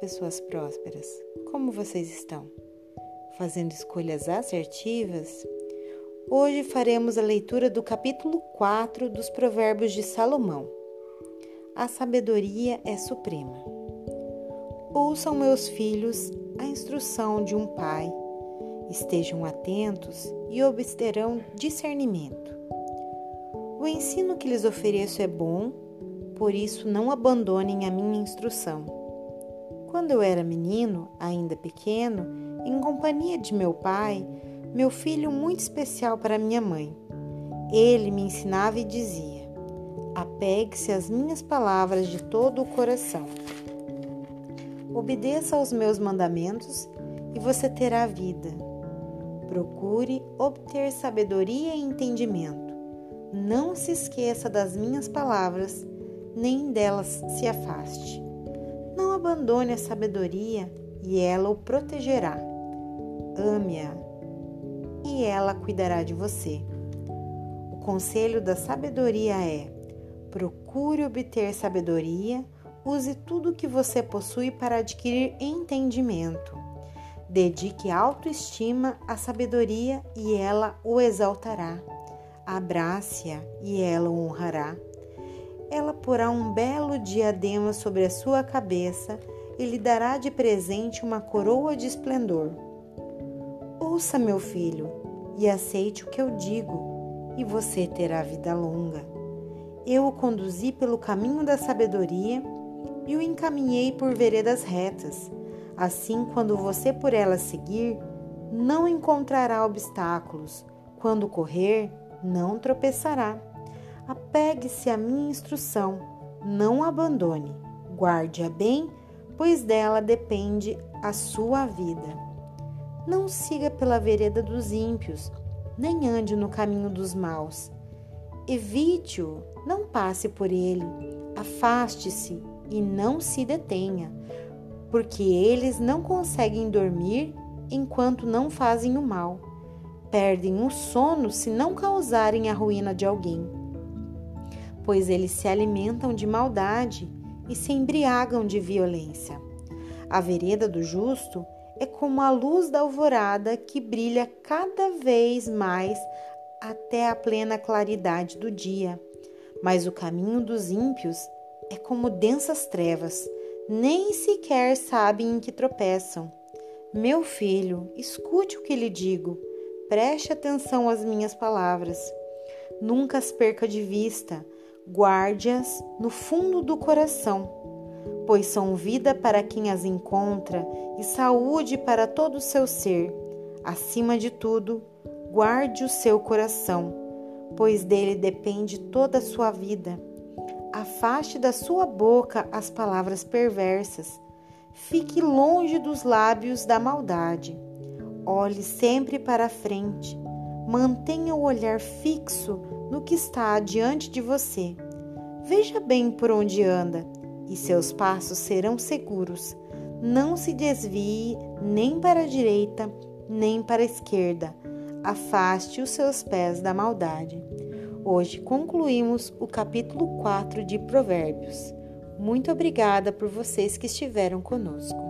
pessoas prósperas! Como vocês estão? Fazendo escolhas assertivas? Hoje faremos a leitura do capítulo 4 dos Provérbios de Salomão. A sabedoria é suprema. Ouçam, meus filhos, a instrução de um pai. Estejam atentos e obterão discernimento. O ensino que lhes ofereço é bom, por isso não abandonem a minha instrução quando eu era menino, ainda pequeno, em companhia de meu pai, meu filho muito especial para minha mãe, ele me ensinava e dizia: Apegue-se às minhas palavras de todo o coração. Obedeça aos meus mandamentos e você terá vida. Procure obter sabedoria e entendimento. Não se esqueça das minhas palavras, nem delas se afaste. Abandone a sabedoria e ela o protegerá. Ame-a e ela cuidará de você. O conselho da sabedoria é: procure obter sabedoria, use tudo o que você possui para adquirir entendimento. Dedique autoestima à sabedoria e ela o exaltará. Abrace-a e ela o honrará ela porá um belo diadema sobre a sua cabeça e lhe dará de presente uma coroa de esplendor. Ouça, meu filho, e aceite o que eu digo, e você terá vida longa. Eu o conduzi pelo caminho da sabedoria e o encaminhei por veredas retas. Assim, quando você por elas seguir, não encontrará obstáculos. Quando correr, não tropeçará. Apegue-se à minha instrução, não abandone, guarde-a bem, pois dela depende a sua vida. Não siga pela vereda dos ímpios, nem ande no caminho dos maus. Evite-o, não passe por ele, afaste-se e não se detenha, porque eles não conseguem dormir enquanto não fazem o mal. Perdem o sono se não causarem a ruína de alguém pois eles se alimentam de maldade e se embriagam de violência. A vereda do justo é como a luz da alvorada que brilha cada vez mais até a plena claridade do dia. Mas o caminho dos ímpios é como densas trevas, nem sequer sabem em que tropeçam. Meu filho, escute o que lhe digo, preste atenção às minhas palavras. Nunca as perca de vista, guarde-as no fundo do coração, pois são vida para quem as encontra e saúde para todo o seu ser. Acima de tudo, guarde o seu coração, pois dele depende toda a sua vida. Afaste da sua boca as palavras perversas. Fique longe dos lábios da maldade. Olhe sempre para a frente. Mantenha o olhar fixo no que está diante de você. Veja bem por onde anda, e seus passos serão seguros. Não se desvie nem para a direita, nem para a esquerda. Afaste os seus pés da maldade. Hoje concluímos o capítulo 4 de Provérbios. Muito obrigada por vocês que estiveram conosco.